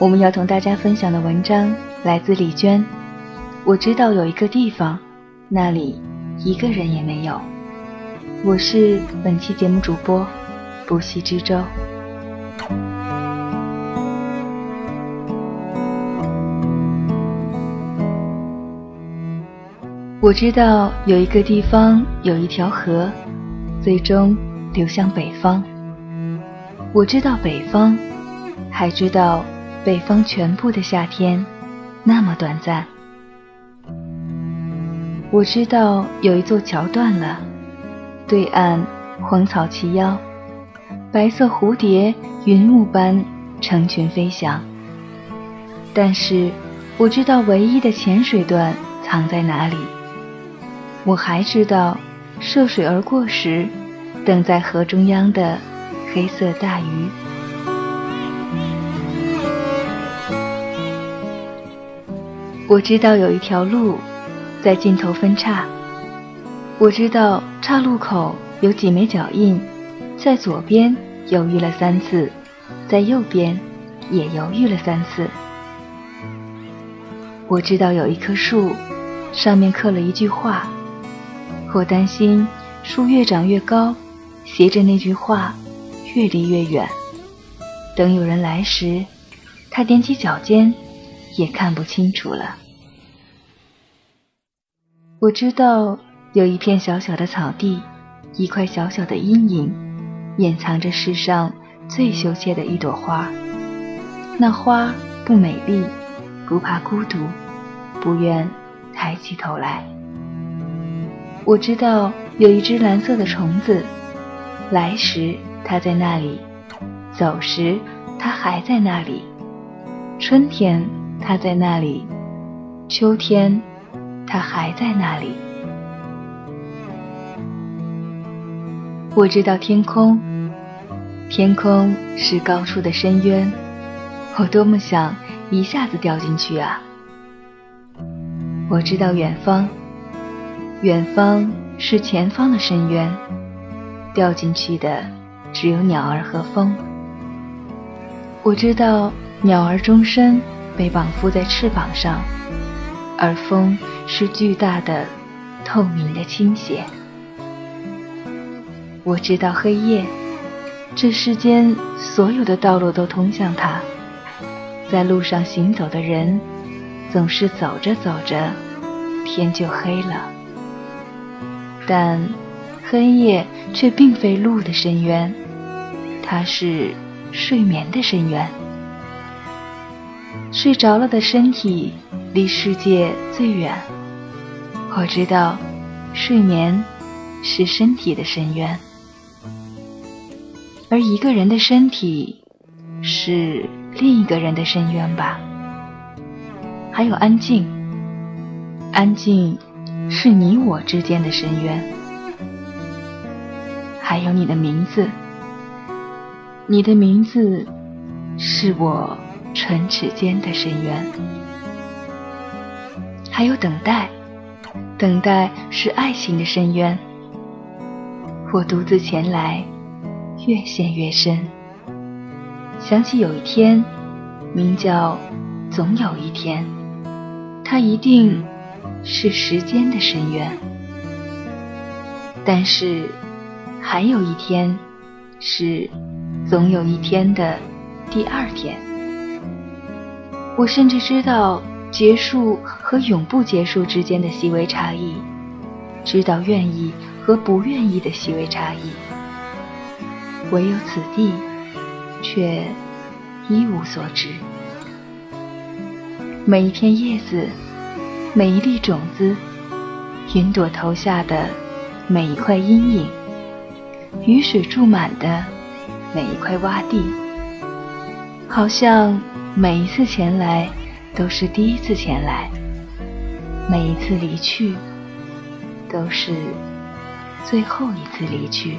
我们要同大家分享的文章来自李娟。我知道有一个地方，那里一个人也没有。我是本期节目主播不息之舟。我知道有一个地方有一条河，最终流向北方。我知道北方，还知道北方全部的夏天那么短暂。我知道有一座桥断了，对岸荒草齐腰，白色蝴蝶云雾般成群飞翔。但是我知道唯一的浅水段藏在哪里。我还知道，涉水而过时，等在河中央的黑色大鱼。我知道有一条路，在尽头分岔。我知道岔路口有几枚脚印，在左边犹豫了三次，在右边也犹豫了三次。我知道有一棵树，上面刻了一句话。我担心树越长越高，携着那句话越离越远。等有人来时，他踮起脚尖，也看不清楚了。我知道有一片小小的草地，一块小小的阴影，掩藏着世上最羞怯的一朵花。那花不美丽，不怕孤独，不愿抬起头来。我知道有一只蓝色的虫子，来时它在那里，走时它还在那里。春天它在那里，秋天它还在那里。我知道天空，天空是高处的深渊，我多么想一下子掉进去啊！我知道远方。远方是前方的深渊，掉进去的只有鸟儿和风。我知道鸟儿终身被绑缚在翅膀上，而风是巨大的、透明的倾斜。我知道黑夜，这世间所有的道路都通向它，在路上行走的人，总是走着走着，天就黑了。但黑夜却并非路的深渊，它是睡眠的深渊。睡着了的身体离世界最远。我知道，睡眠是身体的深渊，而一个人的身体是另一个人的深渊吧。还有安静，安静。是你我之间的深渊，还有你的名字。你的名字是我唇齿间的深渊，还有等待，等待是爱情的深渊。我独自前来，越陷越深。想起有一天，名叫总有一天，它一定。是时间的深渊，但是还有一天，是总有一天的第二天。我甚至知道结束和永不结束之间的细微差异，知道愿意和不愿意的细微差异。唯有此地，却一无所知。每一片叶子。每一粒种子，云朵投下的每一块阴影，雨水注满的每一块洼地，好像每一次前来都是第一次前来，每一次离去都是最后一次离去。